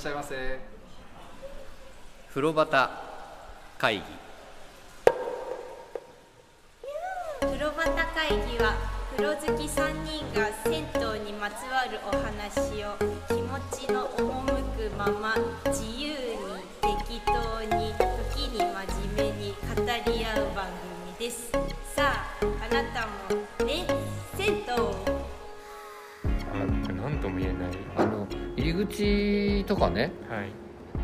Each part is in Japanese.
しゃいませ。風呂端会議。風呂端会議は風呂好き3人が銭湯にまつわるお話を気持ちの赴くまま自由に適当に時に真面目に語り合う番組です。さああなたもね銭湯なんか何とも言えない。あの入り口とかねはい。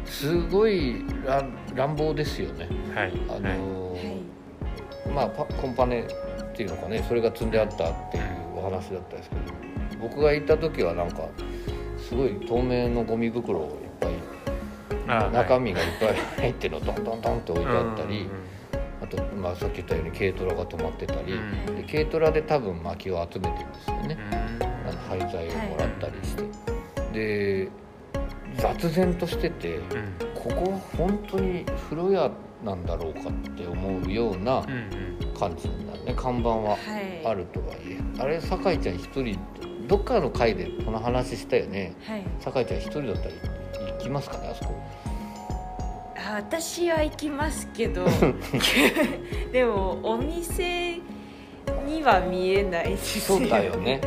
すごい乱乱暴ですよね。はい。あはい。まあパコンパネっていうのかねそれが積んであったっていうお話だったんですけど僕が行った時はなんかすごい透明のゴミ袋をいっぱいあ中身がいっぱい入ってるのドンドンドンって置いてあったりうんあと、まあ、さっき言ったように軽トラが止まってたりうん。で軽トラで多分薪を集めてるんですよね。うん。あの廃材をもらったりして、で雑然としててうん。ここ本当に風呂屋なんだろうかって思うような感じになるね。看板ははい。あるとはいえ。あれ酒井ちゃん一人どっかの回でこの話したよね。はい。酒井ちゃん一人だったら行きますかねあそこ。あ私は行きますけど でもお店には見えないですそうだよね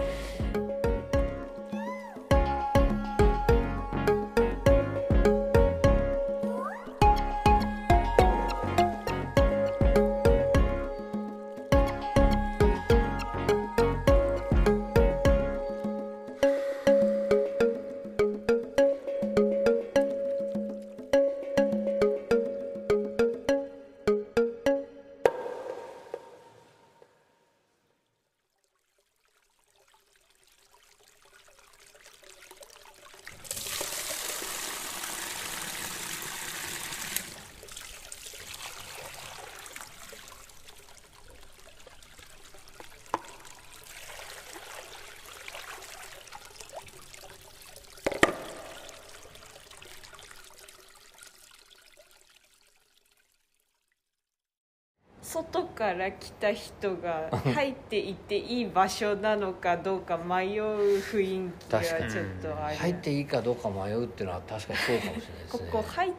外から来た人が入っていっていい場所なのかどうか迷う雰囲気がちょっとある。入っていいかどうか迷うっていうのは確かにそうかもしれないですこね。こ入っ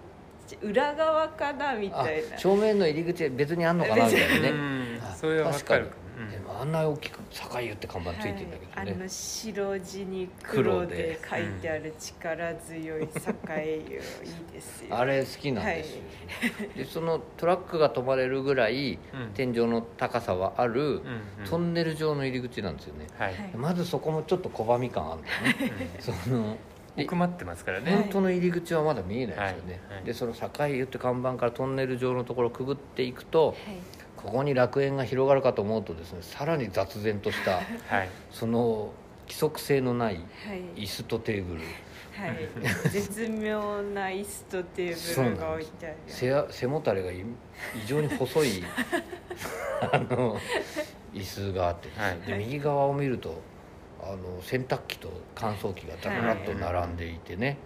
裏側かなみあたいな。正面の入り口別にあんのかなみたいなね。それはわかる。かもでもあんな大きく「酒湯」って看板ついてるんだけどね、はい、あの白地に黒黒でで書いてある力強い栄湯いいですよあれ好きなんですよ、でそのトラックが止まれるぐらいうん。天井の高さはあるトンネル状の入り口なんですよね、はい。はいまずそこもちょっと拒み感あるんだよねそので 奥まってますからね。本当の入り口はまだ見えないですよね、はい。はい。でその「栄湯」って看板からトンネル状のところをくぐっていくとここに楽園が広がるかと思うとですねさらに雑然としたはい。その規則性のないはい。椅子とテーブル。はい、絶妙な椅子とテーブルが置いてある。背や背もたれがい異常に細い あの椅子があって、はい。で右側を見るとあの洗濯機と乾燥機がダラッと並んでいてね、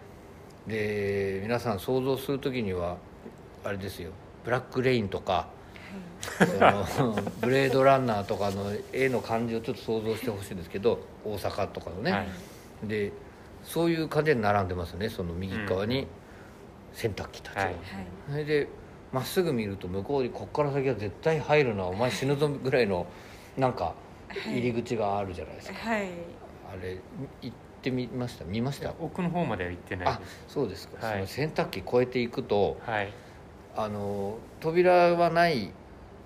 で皆さん想像する時にはあれですよ。ブラックレインとかその ブレードランナーとかの絵の感じをちょっと想像してほしいんですけど大阪とかのね、はい。でそういう感じで並んでますね。その右側に洗濯機たちが、はい。それでまっすぐ見ると向こうにこっから先は絶対入るな。お前死ぬぞぐらいのなんか入り口があるじゃないですか、はい。あれ行ってみました？見ました？奥の方までは行ってないあです。そうですか、はい。その洗濯機越えていくとはい。あの扉はない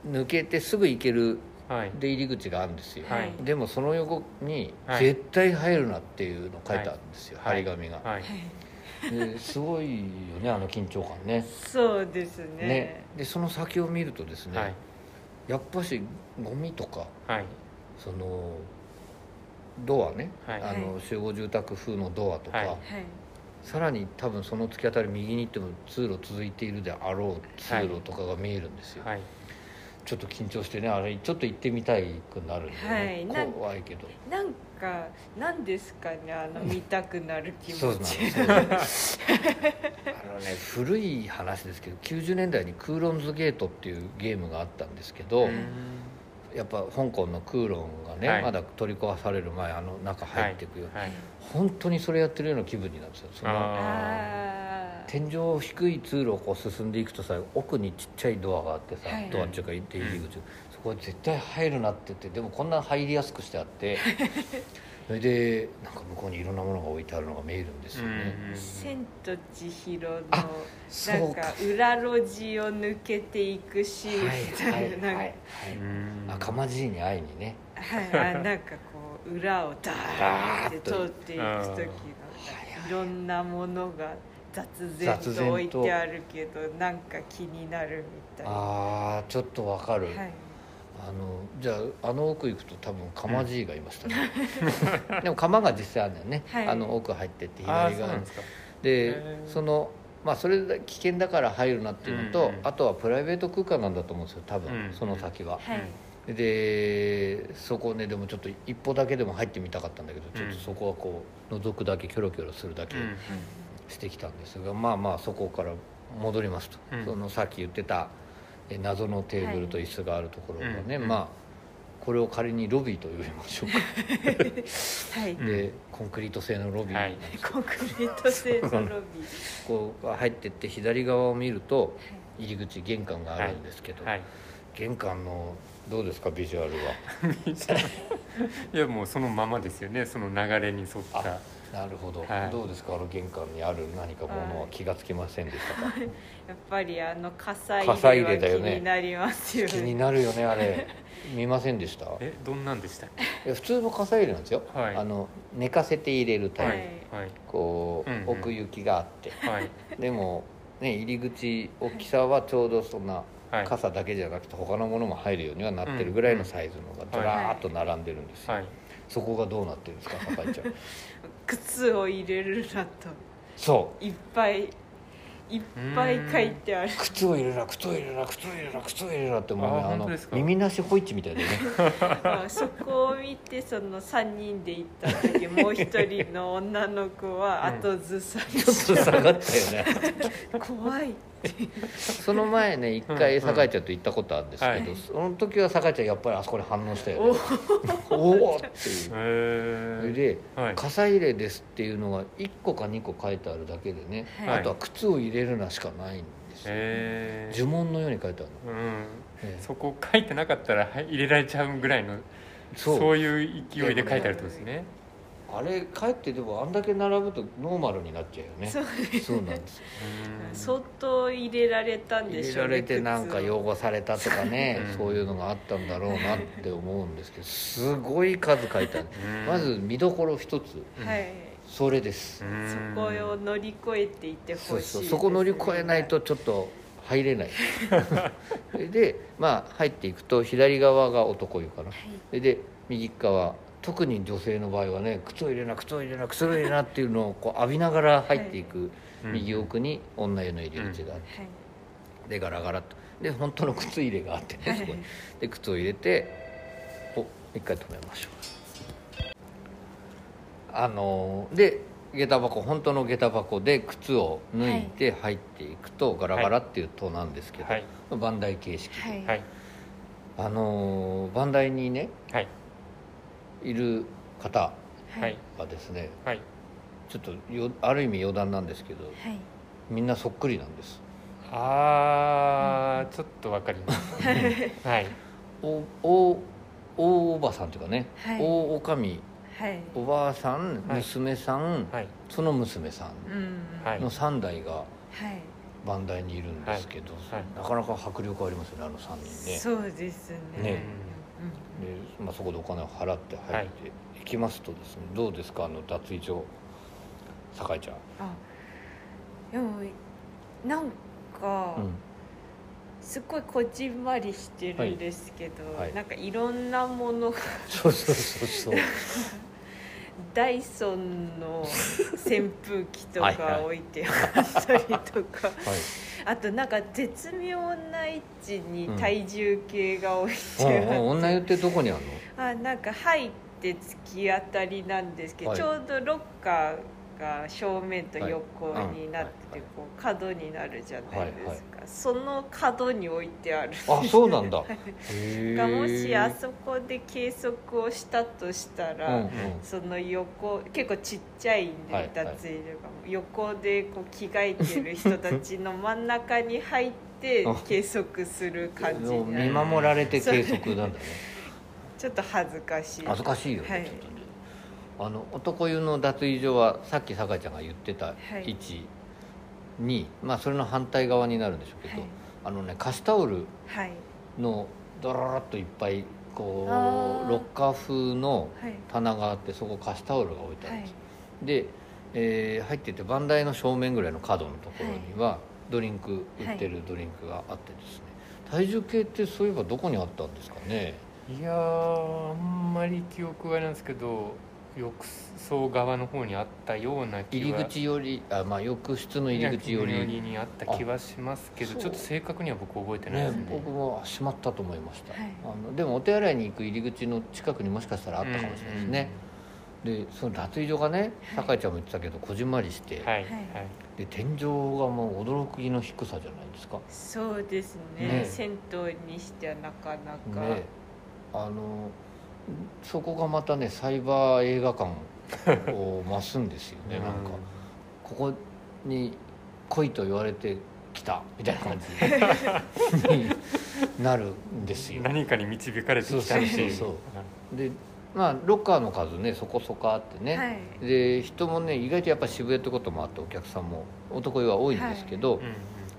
抜けてすぐ行けるはい。出入り口があるんですよ、はい。でもその横に「はい。絶対入るな」っていうの書いてあるんですよ、はい。張り紙が、はい。ですごいよねあの緊張感ね。そうですね。ね。でその先を見るとですね、はい。やっぱしゴミとかはい。そのドアね、はい。あの集合住宅風のドアとか、はい。はい。さらに多分その突き当たり右に行っても通路続いているであろう通路とかが見えるんですよ、はいちょっと緊張してねあれちょっと行ってみたいくなるんで、ね。はい怖いけど。なんかなんですかねあの見たくなる気そうなん持ちですよあのね古い話ですけど90年代にクーロンズゲートっていうゲームがあったんですけど、やっぱ香港のクーロンがね、はい。まだ取り壊される前あの中入っていくよ、はい。本当にそれやってるような気分になるんですよその天井低い通路をこう進んでいくとさ奥にちっちゃいドアがあってさ、はいドアっていうか出入り口、そこは絶対入るなって言ってでもこんな入りやすくしてあって それでなんか向こうにいろんなものが置いてあるのが見えるんですよね、千と千尋のあなんか裏路地を抜けていくシーンみたいなはいなんかはいはい。あか。まじいに会いにね。はい、あなんかこう裏をダーって通っていく時のいろんなものが雑然とと。置いてあるけどなんか気になるみたいな。ああちょっとわかる、はい。あのじゃああの奥行くと多分かまじいがいましたね、でも釜が実際あるんだよね、はい。あの奥入ってって左側にですか。でへー。そのまあそれだ危険だから入るなっていうのと、うん。うんあとはプライベート空間なんだと思うんですよ多分、うん。その先は、はい。でそこねでもちょっと一歩だけでも入ってみたかったんだけどちょっとそこはこう覗くだけキョロキョロするだけ。うんしてきたんですが、まあまあそこから戻りますと、うん。そのさっき言ってたえ謎のテーブルと椅子があるところがね、うん。まあこれを仮にロビーと呼びましょうか。はい、う んでコンクリート製のロビー、はい。コンクリート製のロビー。こう入ってって左側を見ると入り口玄関があるんですけど、はい。玄関のどうですかビジュアル いやもうそのままですよね。その流れに沿った。はなるほど、はい。どうですか？あの玄関にある何かものは気がつきませんでしたか、やっぱりあの火災火災入れだよね。になりますよ気にねなるよねあれ。見ませんでした？いえどんなんでした？普通の火災入れなんですよ、はい。あの寝かせて入れるタイプ、けはい。こう、うんうん。奥行きがあって。はい。でもね入り口大きさはちょうどそんなはい。傘だけじゃなくて他のものも入るようにはなってるぐらいのサイズのがずらーっと並んでるんですよ、はいそこがどうなってるんですか？酒井ちゃん。靴を入れるなと。そう。いっぱいいっぱい書いてある。靴を入れな靴を入れな靴を入れな靴を入れなってもうねああの耳なしホイッチみたいでね。ま あそこを見てその3人で行った時もう一人の女の子は後ずさりちょっと下がったよね。怖い その前ね一回酒井ちゃんと行ったことあるんですけど、はい。その時は酒井ちゃんやっぱりあそこに反応したよおね。お。おっていう。それへでえはい。火災入れですっていうのが1個か2個書いてあるだけでね、はい。あとは靴を入れるなしかないんですよ、へえ呪文のように書いてあるの、うん。ええ。そこ書いてなかったらはい入れられちゃうぐらいのそう。そういう勢いで書いてあるってことですねあれかえってでもあんだけ並ぶとノーマルになっちゃうよね。そう。なんですよ。う ん相当入れられたん入でしょうねれられてなんか汚されたとかね うん。そういうのがあったんだろうなって思うんですけどすごい数書いてある。うん。まず見どころ一つ。はい。それです。うん。そこを乗り越えていってほしいそうそうそこ乗り越えないとちょっと入れない。そ れでまあ入っていくと左側が男湯かな。それで右側特に女性の場合はね靴を入れな靴を入れな靴を入れなっていうのをこう浴びながら入っていくうん右奥に女湯の入り口があって。はい。でガラガラと。で本当の靴入れがあってねそこに。で靴を入れてお一回止めましょう。あので下駄箱本当の下駄箱で靴を脱いで入っていくと、ガラガラっていう塔なんですけど、はい。バンダイ形式で、はい。はいあのバンダイにねはいいる方はい。はですねはい。ちょっとよある意味余談なんですけどはい。みんなそっくりなんです。あーちょっとわかります。はい。おお大おばさんというかね、はい。大おかみはい。おばあさんはい。娘さん、はい。その娘さんうん。はい。の3代がはい。番台にいるんですけど、はい。なかなか迫力ありますよねあの3人ね。そうですね。ね。うんで、まあ、そこでお金を払って入ってい。きますとですね、どうですか？あの脱衣所酒井ちゃん、あでもなんか、うん。すっごいこじんまりしてるんですけど、はい。はい。なんかいろんなものが。そうそうそうそう ダイソンの扇風機とはいかはい。置いてあったりとか。はい。あとなんか絶妙な位置にうん体重計が置いてあうんって、うん。女湯ってどこにあるの？あなんか入って突き当たりなんですけど、はい。ちょうどロッカーが正面と横になっててこう角になるじゃないですか、その角に置いてあるあそうなんだ。へ がもしあえそこで計測をしたとしたら、うんうん。その横結構ちっちゃいんで、脱衣所が横でこう着替えてる人たちの真ん中に入ってあ計測する感じになる。守られて計測なんだね。ちょっと恥ずかしい。恥ずかしいよね、はい。ちょっとねあの男湯の脱衣所はさっき酒井ちゃんが言ってたはい。位置に、まあそれの反対側になるんでしょうけど、はい。あのね貸しタオルはい。のドラララっといっぱいこうロッカー風のはい。棚があってそこ貸しタオルが置いてあはいるんです、で、えー入ってて番台の正面ぐらいの角のところにはドリンク売ってるドリンクがあってですね、体重計ってそういえばどこにあったんですかね？いやーあんまり記憶はないんですけど浴槽側の方にあったような気は。入り口よりあ、まあ、浴室の入り口より。にあった気はしますけどあちょっと正確には僕覚えてないで。ねすね僕も閉まったと思いました、はい。あのでもお手洗いに行く入り口の近くにもしかしたらあったかもしれないですね、でその脱衣所がね酒井ちゃんも言ってたけどこじんまりして、はい。はい。で天井がもう驚きの低さじゃないですか。そうですね。ね。銭湯にしてはなかなか、ね。あのそこがまたねサイバー映画館を増すんですよね、なんかここに来いと言われて来たみたいな感じに なるんですよ。何かに導かれてきたっていう。そうそうそうでまあロッカーの数ねそこそこあってね、はい。で人もね意外とやっぱ渋谷ってこともあってお客さんも男湯は多いんですけど、うんうん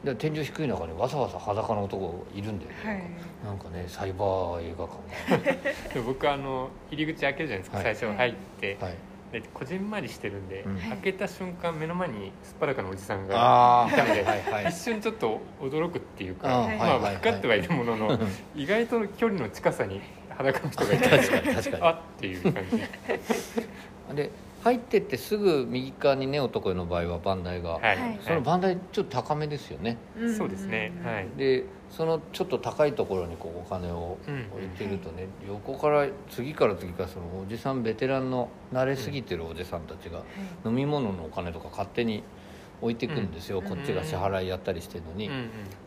で天井低い中にわざわざ裸の男がいるんだよね、はい。なんかねサイバー映画館。で僕あの入り口開けるじゃないですか、はい。最初入って、がはい。でこじんまりしてるんで、うん。開けた瞬間目の前にすっぱだかのおじさんがいたので、はいはいはい。一瞬ちょっと驚くっていうか、まあ分かってはいるものの、意外と距離の近さに裸の人がいた確かに確かに。あっていう感じ。で入ってってすぐ右側にね男湯の場合は番台が、はい、はい。その番台ちょっと高めですよね。ん。そうですね。はい。でそのちょっと高いところにこうお金をうん。置いてるとね、横から次から次からそのおじさんベテランの慣れすぎてるおじさんたちが飲み物のお金とか勝手に置いてくんですよ、うん。こっちが支払いやったりしてるのに、うんう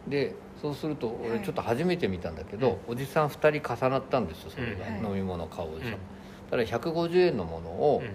ん。でそうすると俺はい。ちょっと初めて見たんだけど、おじさん2人重なったんですよそれが、うん。飲み物買うおじさん、うん。ただ150円のものを、うん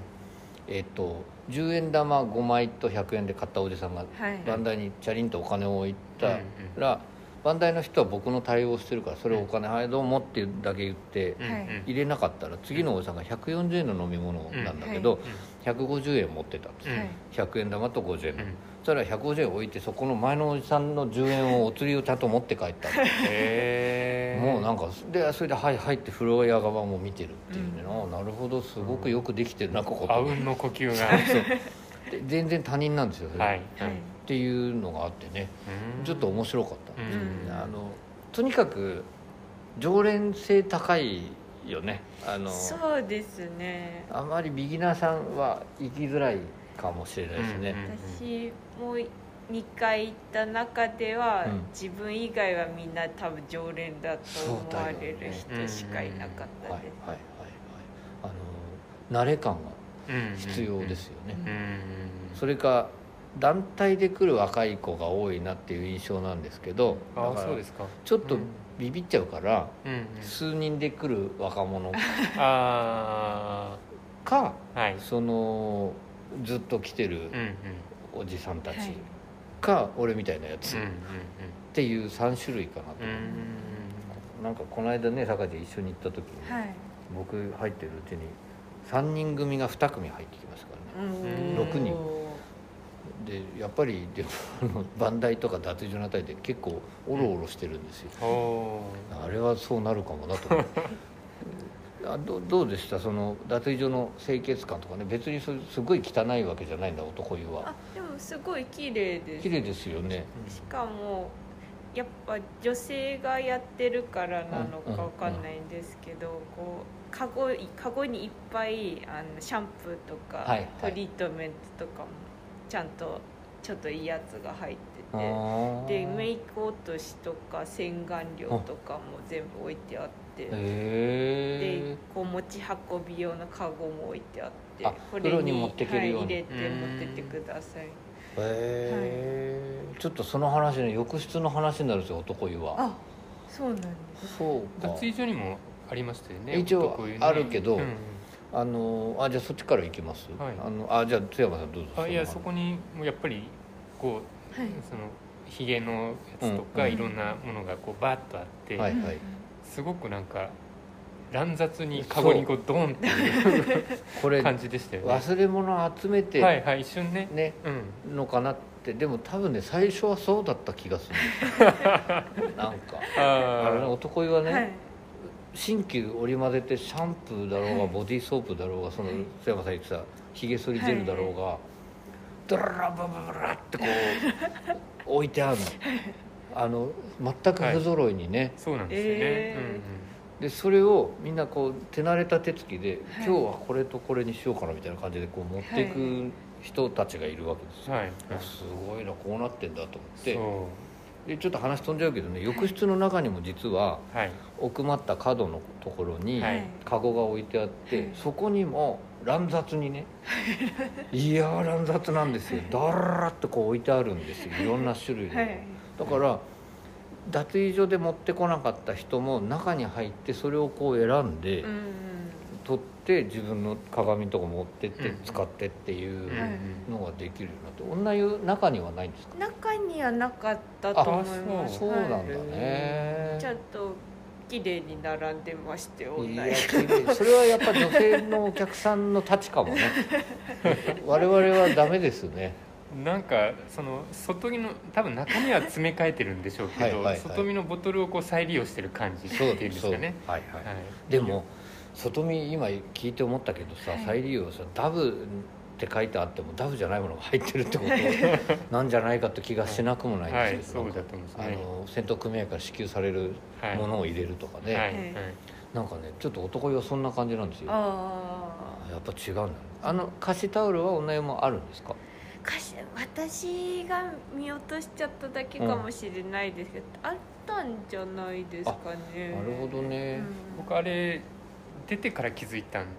えっと10円玉5枚と100円で買ったおじさんがはい。番台にチャリンとお金を置いたうんら、番台の人は僕の対応してるからそれをお金「はいどうも」ってだけ言って入れなかったら次のおじさんが140円の飲み物なんだけど、150円持ってたんですよ、はい。100円玉と50円。そしたら150円置いてそこの前のおじさんの10円をお釣りをちゃんと持って帰ったの。へえもうなんかでそれで「はい」入ってフロア側も見てるっていうね、ああなるほどすごくよくできてるなここあうんの呼吸が。そうで全然他人なんですよはい、っはい。ていうのがあってね。うん。ちょっと面白かったんですよね、うん。あのとにかく常連性高いよね。あのそうですね。あまりビギナーさんは行きづらいかもしれないですね、私も2回行った中では、うん。自分以外はみんな多分常連だと思われる人しかいなかったはいはいはいはい。です、あの慣れ感が必要ですよね、うん。それか団体で来る若い子が多いなっていう印象なんですけどあだからあそうですか。ちょっとうん。ビビっちゃうから、うんうん。数人で来る若者 あかあはい。そのずっと来てるおじさんたち。はいか、俺みたいなやつ。っうんうん。ていう3種類かなと、うんうんなんかこの間ね坂で一緒に行った時に、はい。僕入ってるうちに3人組が2組入ってきましたからね。うん六人。でやっぱりでもあの番台とか脱衣所のあたりで結構オロオロしてるんですよ、おー。あれはそうなるかもなと思って あどどうでした？その脱衣所の清潔感とかね。別にそすごい汚いわけじゃないんだ男湯はすごい綺麗です。綺麗ですよね。しかもやっぱ女性がやってるからなのかわかんないんですけど、こうカゴカゴにいっぱいあのシャンプーとか、はいはい。トリートメントとかもちゃんとちょっといいやつが入っててでメイク落としとか洗顔料とかも全部置いてあっでへえこう持ち運び用のカゴも置いてあってあこ風呂に持ってけるように。はい、入れて持ってってくださいへえちょっとその話ね浴室の話になるんですよ男湯は。あそうなんです。そうか。脱衣所にもありましたよね一応あるけどうんあのあじゃあそっちから行きます、はい。あのあじゃあ津山さんどうぞあいやのそこにもうやっぱりこう、はい。そのひげのやつとか、うんいろんなものがこうバーッとあって、はいはい。すごくなんか乱雑にカゴにこうドーンっていうこれ感じでしたよね。忘れ物集めてはいはい一瞬ね。ねうん。のかなって。でも多分ね最初はそうだった気がする。んですよなんか。あのねあ男湯はね、はい。新旧織り交ぜてシャンプーだろうがはい。ボディーソープだろうがそのはい。津山さん言ってたひげ剃りジェルだろうが、ドララバババラってこう置いてあるの。あの全く不揃いにね、あそうなんですよね、えでそれをみんなこう手慣れた手つきで、はい。今日はこれとこれにしようかなみたいな感じでこう持っていはく人たちがいるわけですよ、うんはい、あすごいなこうなってんだと思って。そでちょっと話飛んじゃうけどね浴室の中にも実はうはい。奥まった角のところにはい。カゴが置いてあって、はい。そこにも乱雑にねい。やー乱雑なんですよ。だらっとこう置いてあるんですよ。いろんな種類の、はい。だから脱衣所で持ってこなかった人も中に入ってそれをこう選んで、うん取って自分の鏡のとこ持ってってうん。使ってっていうはいのができるようになって女湯中にはないんですか？中にはなかったと思います。そうなんだはい。ね、ちゃんと綺麗に並んでましてそれはやっぱ女性のお客さんの立ちかもね。我々はダメですねなんかその外着の多分中身は詰め替えてるんでしょうけどはいはいはい。外身のボトルをこう再利用してる感じってそういう。んですかね。はいはい、はい。でも外見今聞いて思ったけどさ、はい再利用さダブって書いてあってもダブじゃないものが入ってるってこと なんじゃないかって気がしなくもないですけど、そうだと思いますあねの戦闘組合から支給されるはい。ものを入れるとかね、はい。はい。なんかねちょっと男湯はそんな感じなんですよ。ああやっぱ違うんだね。あの貸しタオルは女湯もあるんですか？かし私が見落としちゃっただけかもしれないですけど、あったんじゃないですかね。なるほどね、僕あれ出てから気づいたんで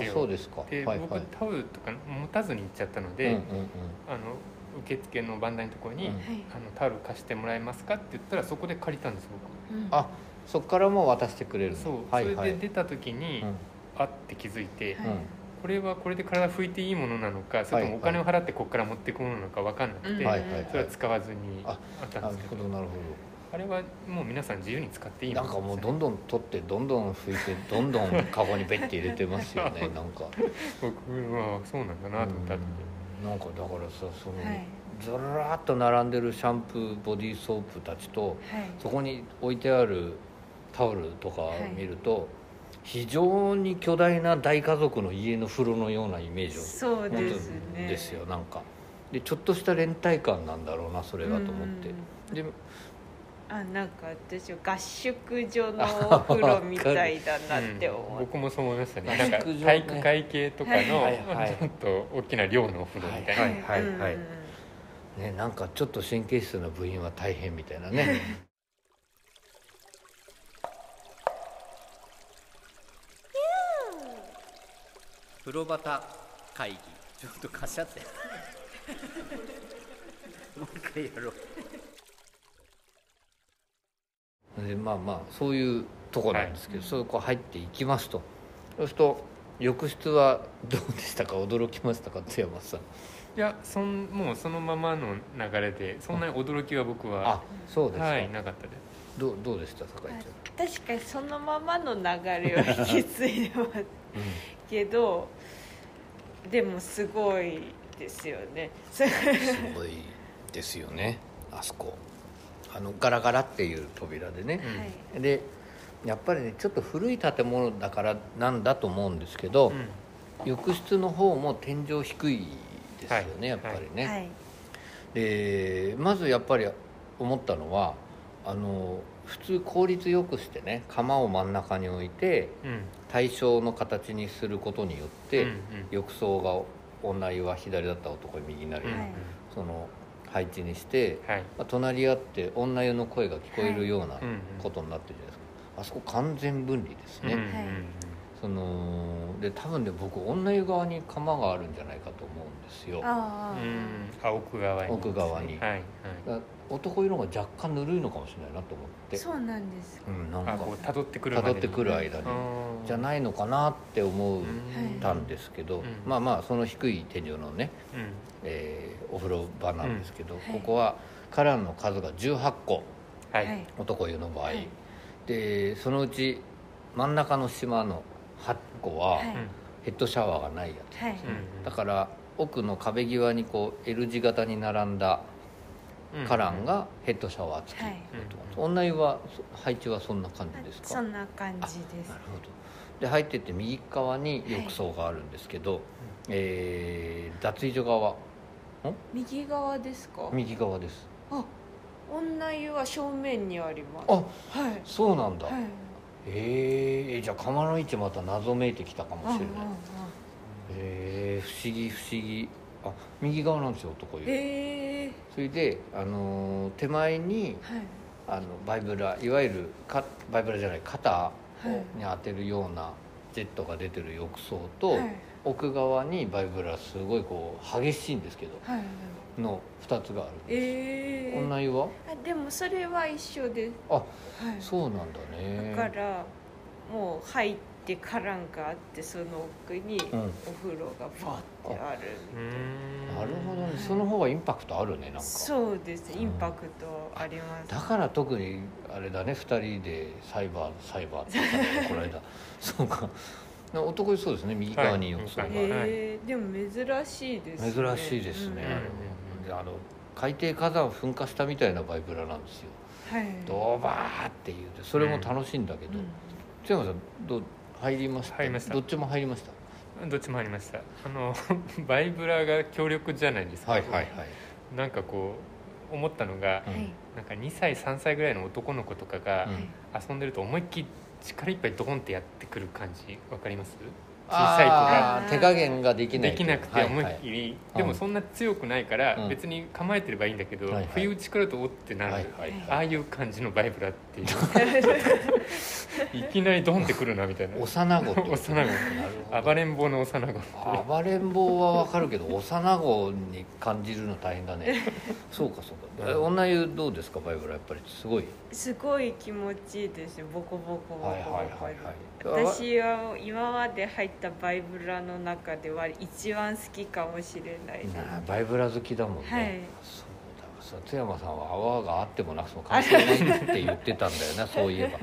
すよ。そうですか。で、僕はいはい。タオルとか持たずに行っちゃったので、うんうんうん。あの受付の番台のところに、うん。はい。あのタオル貸してもらえますか?」って言ったらそこで借りたんですうん。あそっからも渡してくれる僕そう、はいはい。それで出た時に、うん。あって気づいて、はい。うんこれはこれで体拭いていいものなのかそれともお金を払ってここから持っていくものなのか分かんなくて、それは使わずにああったんなるですけど。ほどなるほあれはもう皆さん自由に使っていいどなんかもうどんどん取ってどんどん拭いて どんどんカゴにベッて入れてますよね なんか。僕はそうなんだなと思ったん。なんかだからさその、はい。ずらーっと並んでるシャンプーボディーソープたちとはい。そこに置いてあるタオルとか見ると、非常に巨大な大家族の家の風呂のようなイメージをそう持つですね。んですよなんか。でちょっとした連帯感なんだろうなそれがと思って。うん。であなんか私は合宿所のお風呂みたいだなってうん思って、僕もそう思いましたね。合なんか体育会系とかの、はいはいはい。ちょっと大きな寮のお風呂みたいな、はいはいはいうん。ねなんかちょっと神経質な部員は大変みたいなね 風呂旗会議。ちょっとかしゃって。もう一回やろう。でまあまあそういうとこなんですけど、そこ入っていきますと。そうすると浴室はどうでしたか？驚きましたか？津山さん。いやそんもうそのままの流れでそんなに驚きは僕はあそうですか、はいなかったです。どうどうでした？酒井ちゃん、確かにそのままの流れは引き継いでますけどでもすごいですよね。そすごいですよねあそこ。あのガラガラっていう扉でね、はい。でやっぱりねちょっと古い建物だからなんだと思うんですけど、うん。浴室の方も天井低いですよね、はい。やっぱりね、はい。でまずやっぱり思ったのはあの普通効率よくしてね釜を真ん中に置いてうん。対称の形にすることによって、うんうん。浴槽が女湯は左だったら男は右になる、うんはい。その配置にして、はい。まあ隣り合って女湯の声が聞こえるようなことになってるじゃないですか、あそこ完全分離ですね、うんはい。そので多分ね僕女湯側に釜があるんじゃないかと思うんですよ。あうん。奥側に。奥側に。はいはい。だ男湯の方が若干ぬるいのかもしれないなと思って。そうなんですうんなんか。あこう辿ってくるってくる間にうん。じゃないのかなって思ううんたんですけど、うん。まあまあその低い天井のね、うん。えーお風呂場なんですけど、はい。ここはカランの数が18個はい、はい。男湯の場合、はい。でそのうち真ん中の島の8個ははい。ヘッドシャワーがないやつ、はい。うんだから奥の壁際にこう L 字型に並んだうんカランがヘッドシャワー付き、はい。女湯はそ配置はそんな感じですか？そんな感じです。なるほど。で入ってって右側に浴槽があるんですけど、えー脱衣所側。右側ですか？右側です。あ女湯は正面にあります。あはい。そうなんだ、はい。えー、じゃあ釜の位置また謎めいてきたかもしれない、うんうんうんえー、不思議不思議。あ右側なんですよ男湯。へえそれで、あのー手前にはい。あのバイブラいわゆるかバイブラじゃない肩はい。に当てるようなジェットが出てる浴槽と、はい。奥側にバイブラすごいこう激しいんですけどはい。の2つがあるんです、ええ女湯は？あでもそれは一緒で。すあはい。そうなんだね。だからもう入ってカランがあってその奥にうん。お風呂がバーってある、うん。なるほどね。その方がインパクトあるねなんか。そうです。インパクトあります。だから特にあれだね。2人でサイバーサイバーって言った。ねこの間そうか。男湯そうですね。右側に浴槽が、はい。へえでも珍しいですね。珍しいですね、うん。であの海底火山噴火したみたいなバイブラなんですよ。うんはい。ドバーって言うてそれも楽しいんだけど、うん。津山さんどう？入りました。入りました。どっちも入りました。どっちもありました。あの バイブラが強力じゃないですか、はいはいはい、なんかこう思ったのが、うん。はいなんか2歳3歳ぐらいの男の子とかがうん。遊んでると思いっきり力いっぱいドコンってやってくる感じわかります？小さい子が。手加減ができないできなくて思いっきり、り、でもそんな強くないからうん。別に構えてればいいんだけど、はいはい。不意打ちくるとおってなる、はいはいはい。ああいう感じのバイブラっていう。いきなりドンってくるなみたいな。幼子幼子。なるほど。暴れん坊の幼子って暴れん坊はわかるけど幼子に感じるの大変だね。そうかそうか。え女湯どうですかバイブラやっぱりすごい。すごい気持ちいいですよボコボコボコボコはいはいはいはい。私は今まで入ったバイブラの中では一番好きかもしれないバイブラ好きだもんね、はい。そうだそう津山さんは泡があってもなくても関係ないって言ってたんだよな そういえば。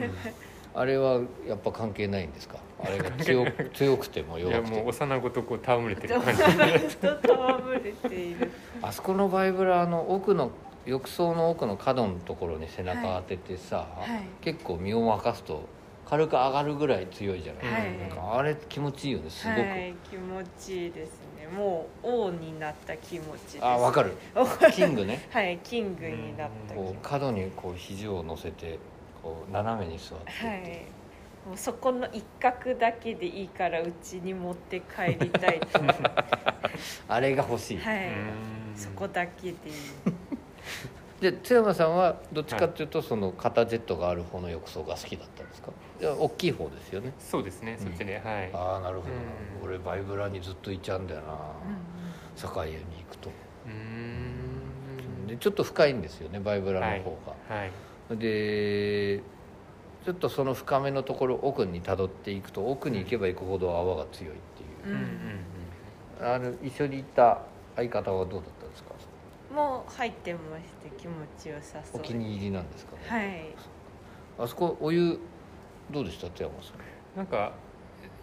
あれはやっぱ関係ないんですか？あれが強く 強くても弱くて。ももう幼子とこう戯れてる感じ。と戯れている。あそこのバイブラの奥の浴槽の奥の角のところに背中当ててさ、はい。結構身を任すと軽く上がるぐらい強いじゃない、はいなんかあれ気持ちいいよねすごく、はい気持ちいいですねもう王になった気持ちです。あわかる。キングね。はいキングになった気持ち。こう角にこう肘を乗せてこう斜めに座ってって。はい。もうそこの一角だけでいいからうちに持って帰りたいと。あれが欲しい、はい。うん。そこだけでいい。で津山さんはどっちかっていうとその肩ジェットがある方の浴槽が好きだったんですか？大きい方ですよね。そうですね。そっちで、はい。ああなるほど。な、うん。俺バイブラにずっといちゃうんだよな、酒屋に行くと。うーん。でちょっと深いんですよねバイブラの方が、はい。でちょっとその深めのところ奥にたどっていくと奥に行けば行くほど泡が強いっていう。うん。うんうんあの一緒に行った相方はどうだったんですか？もう入ってまして気持ちよさそうお気に入りなんですかね、はい。あそこお湯どうでした津山さん？なんか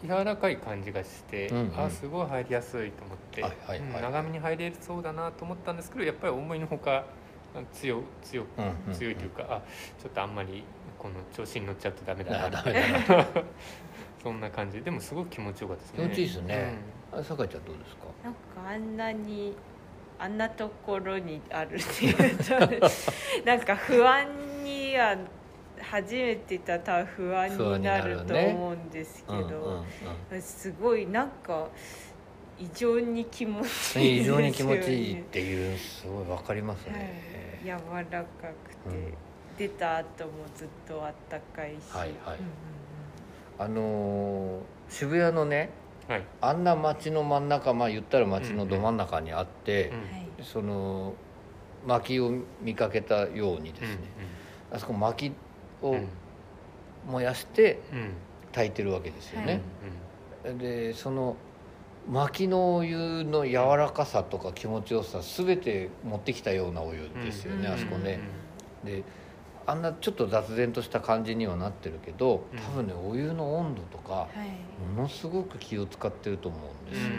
柔らかい感じがして、うんうん。あすごい入りやすいと思って、はいはいはい。うん長めに入れそうだなと思ったんですけどやっぱり思いのほか強強うんうんうん。強いというか、あちょっとあんまりこの調子に乗っちゃうとダメだな。あダメだな。そんな感じ。でもすごく気持ちよかったですね。気持ちいいですね、あ酒井ちゃんどうですか？なんかあんなにあんなところにあるっていうとなんか不安には初めて行ったら不安になると思うんですけうんうんど、うん。すごいなんか異常に気持ちいいですよね。非常に気持ちいいっていうすごいわかりますね、はい、柔らかくて、出た後もずっとあったかいし。はいはい。うんあのー渋谷のねはい。あんな街の真ん中まあ言ったら街のど真ん中にあって、うんうんその薪を見かけたようにですね、あそこ薪を燃やしてうん。炊いてるわけですよはねい、でその薪のお湯の柔らかさとか気持ちよさ全て持ってきたようなお湯ですよね、うんあそこね、であんなちょっと雑然とした感じにはなってるけどうん。多分ねお湯の温度とかはい。ものすごく気を使ってると思うんですよ、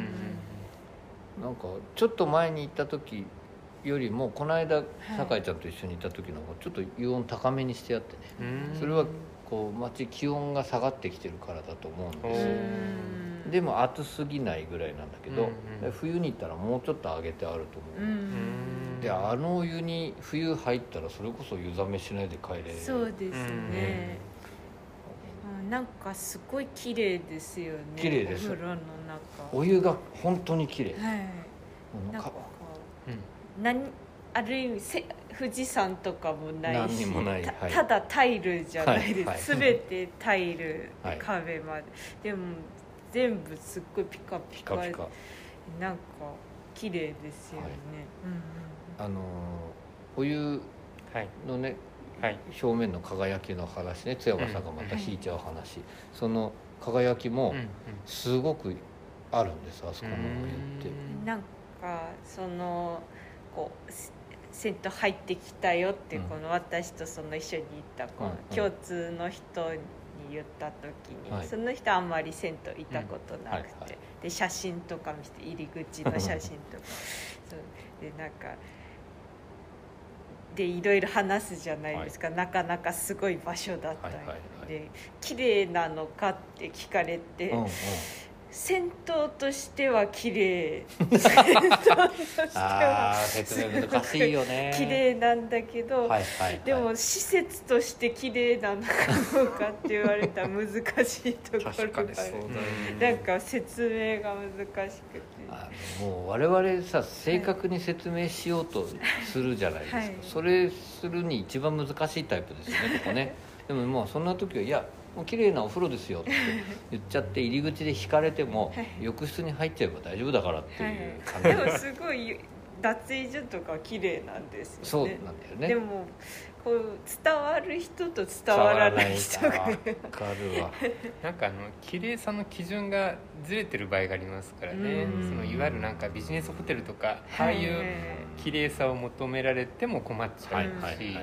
うん。なんかちょっと前に行った時よりもこの間い。酒井ちゃんと一緒にいた時のちょっと湯温高めにしてあってね。うん。それはこう街気温が下がってきてるからだと思うんおですでも暑すぎないぐらいなんだけど、うんうん。冬に行ったらもうちょっと上げてあると思う、うん。うん。であのお湯に冬入ったらそれこそ湯冷めしないで帰れる。そうですね、うんなんかすごい綺麗ですよね。綺麗です。お風呂の中。お湯が本当に綺麗。はい。なんかうん何ある意味せ富士山とかもないし何にもないたはい。ただタイルじゃないです、はいはい。全てタイルはい壁まで、でも全部すっごいピカピカピカピカ。なんか綺麗ですよね、はい。うんあのーお湯はいのねはい。表面の輝きの話ね。津山さんがまた引いちゃう話、その輝きもうんうん。すごくあるんですあそこのお湯って。うん。なんかそのこうせ銭湯入ってきたよって、うん。この私とその一緒に行ったこのうんうん。共通の人に言った時に、はい。その人あんまり銭湯行ったことなくて、うんはいはい。で写真とか見せて入り口の写真とか。そう。でなんかでいろいろ話すじゃないですか、なかなかすごい場所だったり、はいはいはい。で綺麗なのかって聞かれて、うんうん銭湯としては綺麗。銭湯としてあは。あ説明難しいよね。綺麗なんだけど、はいはい、はい、でも施設として綺麗なのかどうかって言われたら難しいところがある。確かにそうだようんなんか説明が難しくて。あのもう我々さ正確に説明しようとするじゃないですか、はい。それするに一番難しいタイプですよねここね。でももうそんな時はいやもう綺麗なお風呂ですよって言っちゃって入り口で引かれてもはい。浴室に入っちゃえば大丈夫だからってはいいう感じで。もすごい脱衣所とかは綺麗なんですよね。そうなんだよね。でもこう伝わる人と伝わらない人が伝わらないかるわ。なんかあの綺麗さの基準がずれてる場合がありますからね。うん。そのいわゆるなんかビジネスホテルとかああいう綺麗さを求められても困っちゃうし、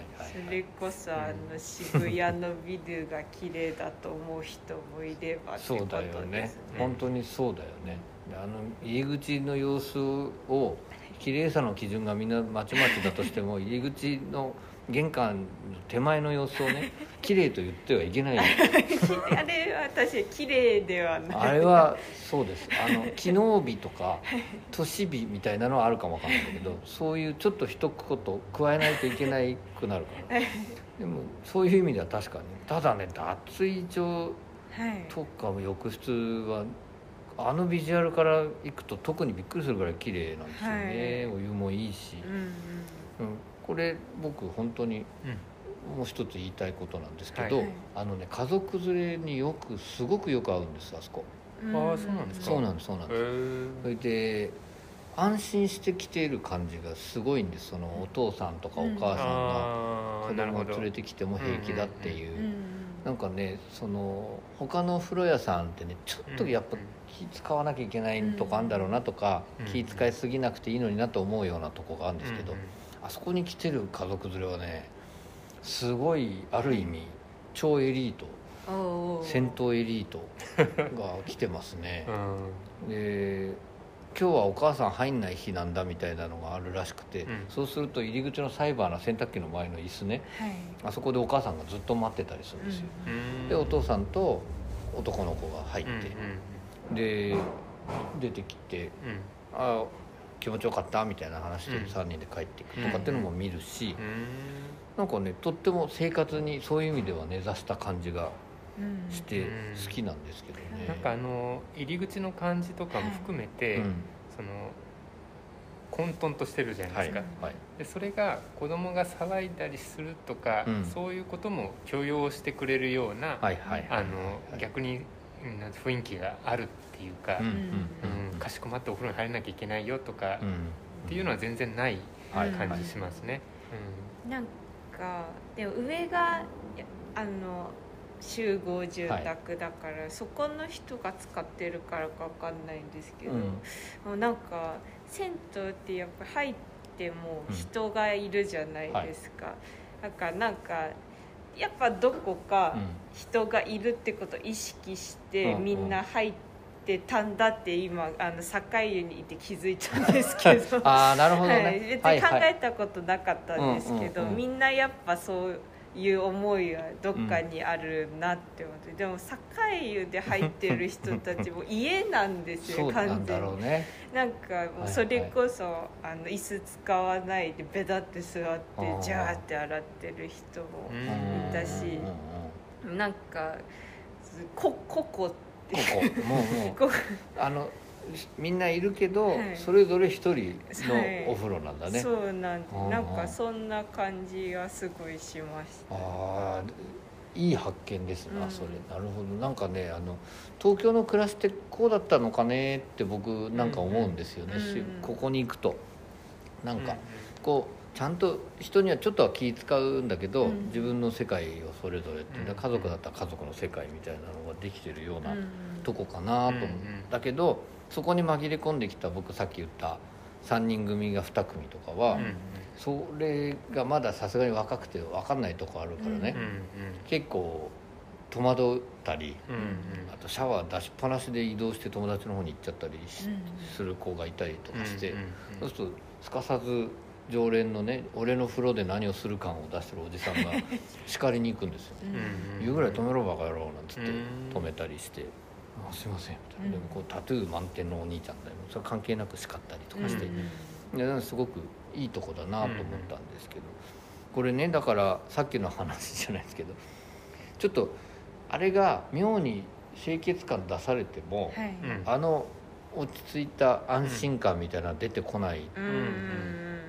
それこそあの渋谷のビルが綺麗だと思う人もいればってそうだよね。本当にそうだよね。であの入り口の様子を綺麗さの基準がみんなまちまちだとしても入り口の玄関の手前の様子をね 綺麗と言ってはいけない。あれは私は綺麗ではない。あれはそうです。あの 機能美とか都市美みたいなのはあるかもわかんないけどそういうちょっと一言加えないといけないくなるから。でもそういう意味では確かに。ただね脱衣所はい。とか浴室はあのビジュアルから行くと特にびっくりするぐらい綺麗なんですよね、お湯もいいし、うんうん。うん、これ僕本当にうん。もう一つ言いたいことなんですけど、はい。あのね家族連れによくすごくよく合うんですあそこ。うん。ああそうなんですか？そうなんですそうなんへです。ー。それで安心して来ている感じがすごいんです。そのお父さんとかお母さんが子供を連れてきても平気だっていう、うんうんなんかねその他の風呂屋さんってねちょっとやっぱ気使わなきゃいけないとこあるんだろうなとか、うん。気使いすぎなくていいのになと思うようなとこがあるんですけど、あそこに来てる家族連れはねすごいある意味超エリート戦闘エリートが来てますね。うん。で今日はお母さん入んない日なんだみたいなのがあるらしくて、うん。そうすると入り口のサイバーな洗濯機の前の椅子ね。はい。あそこでお母さんがずっと待ってたりするんですよ、うん。でお父さんと男の子が入っうんうんて、で出てきてうん「あ気持ちよかった」みたいな話でうん。3人で帰っていくとかっていうのも見るし、うん。なんかねとっても生活にそういう意味では根ざした感じがうんしてうん。好きなんですけどね。なんかあの入り口の感じとかも含めて、うん。その混沌としてるじゃなはいいですか、はいでそれが子供が騒いだりするとか、うん。そういうことも許容してくれるような、はいはいあの逆に雰囲気があるっていうか、うんうんうん。かしこまってお風呂に入らなきゃいけないよとか、うん。っていうのは全然ないはい。感じしますね。なんかでも上があの集合住宅だから、そこの人が使ってるからかわかんないんですけど、うん。もうなんか銭湯ってやっぱ入っても人がいるじゃないですか、だからなんかやっぱどこか人がいるってことを意識してうんみんな入ってたんだって今あの境湯にいて気づいたんですけど。ああなるほどね、はい、別に考えたことなかったんですけど、みんなやっぱそういう思いはどっかにあるなって思って、でも境湯で入ってる人たちも家なんですよ完全に。ねなんかもうそれこそ、あの椅子使わないでベタって座ってジャーって洗ってる人もうん。いたしうんうんうんなんかこここって。ここもうもう。あのみんないるけど、はい。それぞれ一人のはい。お風呂なんだね、そうなんであー。なんかそんな感じがすごいしました。ああいい発見ですな、うん。それ。なるほど。なんかねあの東京の暮らしってこうだったのかねって僕なんか思うんですよね、うんしうん。ここに行くと。なんかうん。こうちゃんと人にはちょっとは気使うんだけど、うん。自分の世界をそれぞれっていうん。家族だったら家族の世界みたいなのができてるようなうんとこかなと思ったけど、そこに紛れ込んできた僕さっき言った3人組が2組とかは、うんそれがまださすがに若くて分かんないとこあるからね、うんうん結構戸惑ったりうんうん。あとシャワー出しっぱなしで移動して友達の方に行っちゃったりしうんする子がいたりとかして、うんうんそうするとすかさず常連のね俺の風呂で何をする感を出してるおじさんが叱りに行くんですよ。うんうん。言うぐらい止めろバカ野郎なんつってうん。止めたりして「あすいません」みたいな、うんでもこうタトゥー満点のお兄ちゃんだよ。それ関係なく叱ったりとかして、うんいやすごくいいとこだなと思ったんですけど、これねだからさっきの話じゃないですけど。ちょっとあれが妙に清潔感出されても、はい。うん。あの落ち着いた安心感みたいなの出てこないうんうん。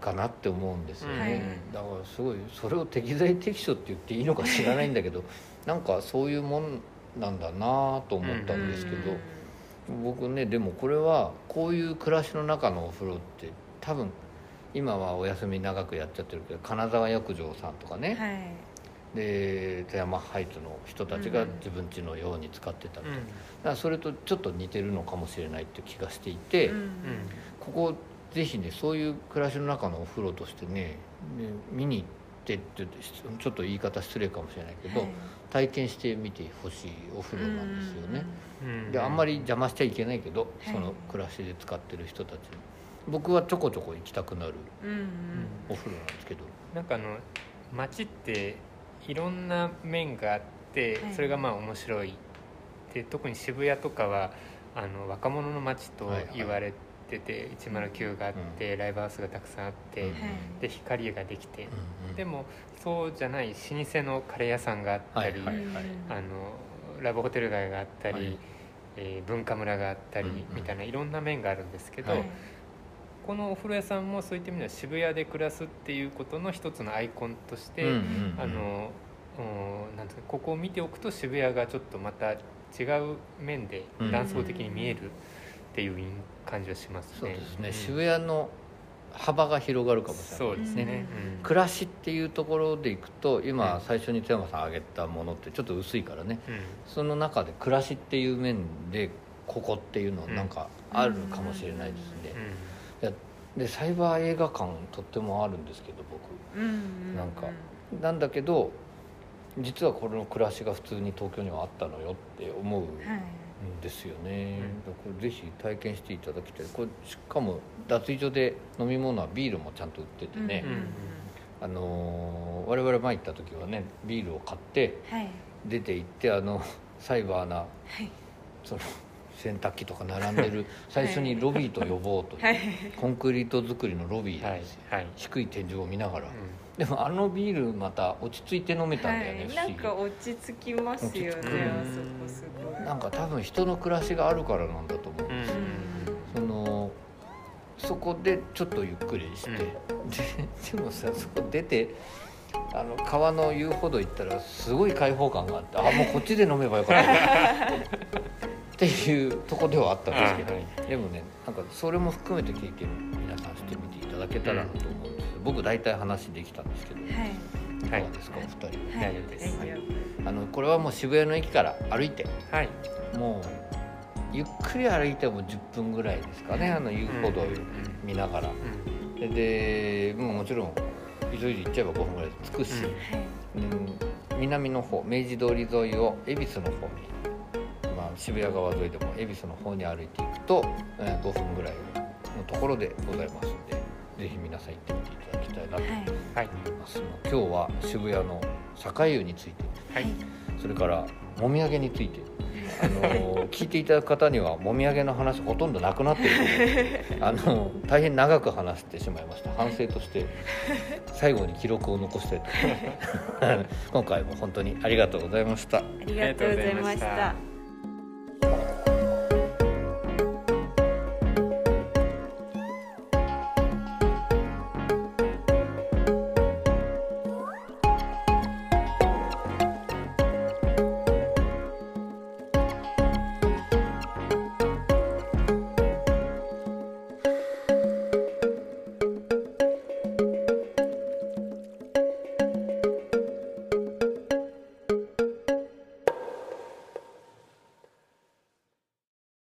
かなって思うんですよね、はい。だからすごいそれを適材適所って言っていいのか知らないんだけど。なんかそういうもんなんだなと思ったんですけど、僕ねでもこれはこういう暮らしの中のお風呂って多分今はお休み長くやっちゃってるけど金沢浴場さんとかね、はい。で富山ハイツの人たちがうん自分家のように使ってたみたいな、うん。だからそれとちょっと似てるのかもしれないっていう気がしていて、うんここぜひねそういう暮らしの中のお風呂としてねね見に行ってって言ってちょっと言い方失礼かもしれないけど、はい体験してみてほしいお風呂なんですよね。うん。であんまり邪魔しちゃいけないけど、はい。その暮らしで使ってる人たち。に僕はちょこちょこ行きたくなるお風呂なんですけど、なんかあの街っていろんな面があって、はい。それがまあ面白い。で特に渋谷とかはあの若者の街と言われてて、109があって、ライブハウスがたくさんあって、うん。はい。で光ができて、うんうん。でもそうじゃない老舗のカレー屋さんがあったり、はいはいあのラブホテル街があったり、はい。えー文化村があったり、うんうん。みたいないろんな面があるんですけど、はい。このお風呂屋さんもそういった意味では渋谷で暮らすっていうことの一つのアイコンとして、うんうんうん。あのうんなんていうかここを見ておくと渋谷がちょっとまた違う面でうん。断層的に見えるっていう感じはしますね。そうですね、ん。渋谷の幅が広がるかもしれないそうですね。うん。暮らしっていうところでいくと今うん。最初に富山さん挙げたものってちょっと薄いからね。うん。その中で暮らしっていう面でここっていうのなんかあるかもしれないですね、でサイバー映画館とってもあるんですけど僕。うんうんなんかなんだけど実はこの暮らしが普通に東京にはあったのよって思うはい。んですよね、うん。だからぜひ体験していただきたい。これしかも脱衣所で飲み物はビールもちゃんと売っててね、うんあのー我々前行った時はねビールを買ってはい。出て行ってあのサイバーな、その洗濯機とか並んでる最初にロビーと呼ぼうという、はい。コンクリート作りのロビーですよ、はい。低い天井を見ながら、うでもあのビールまた落ち着いて飲めたんだよね、はい、不思議。なんか落ち着きますよねあそこすごいなんか多分人の暮らしがあるからなんだと思う、んうん。うんそのそこでちょっとゆっくりして、うん。ででもさそこ出てあの川の遊歩道行ったらすごい開放感があってあもうこっちで飲めばよかった。っていうとこではあったんですけど、はいでもねなんかそれも含めて経験皆さんしてみていただけたらなと思うんですけど、僕大体話できたんですけど、はいいかがですか、お二人。大丈夫です。大丈あのこれはもう渋谷の駅から歩いてはい。もうゆっくり歩いても10分ぐらいですかねあの遊歩道を見ながら、うん。ででもうもちろん急いで行っちゃえば5分ぐらいで着くし、夫はい。うん南の方明治通り沿いを恵比寿の方に、まあ、渋谷川沿いでも恵比寿の方に歩いていくと、えー5分ぐらいのところでございますのでぜひ皆さん行ってみていただきたいなと思い。はい。ます、今日は渋谷の坂湯について。はい。それからもみあげについて。あの 聞いていただく方にはもみあげの話ほとんどなくなっている。の であの大変長く話してしまいました。反省として最後に記録を残したいと。思います今回も本当にありがとうございました。ありがとうございました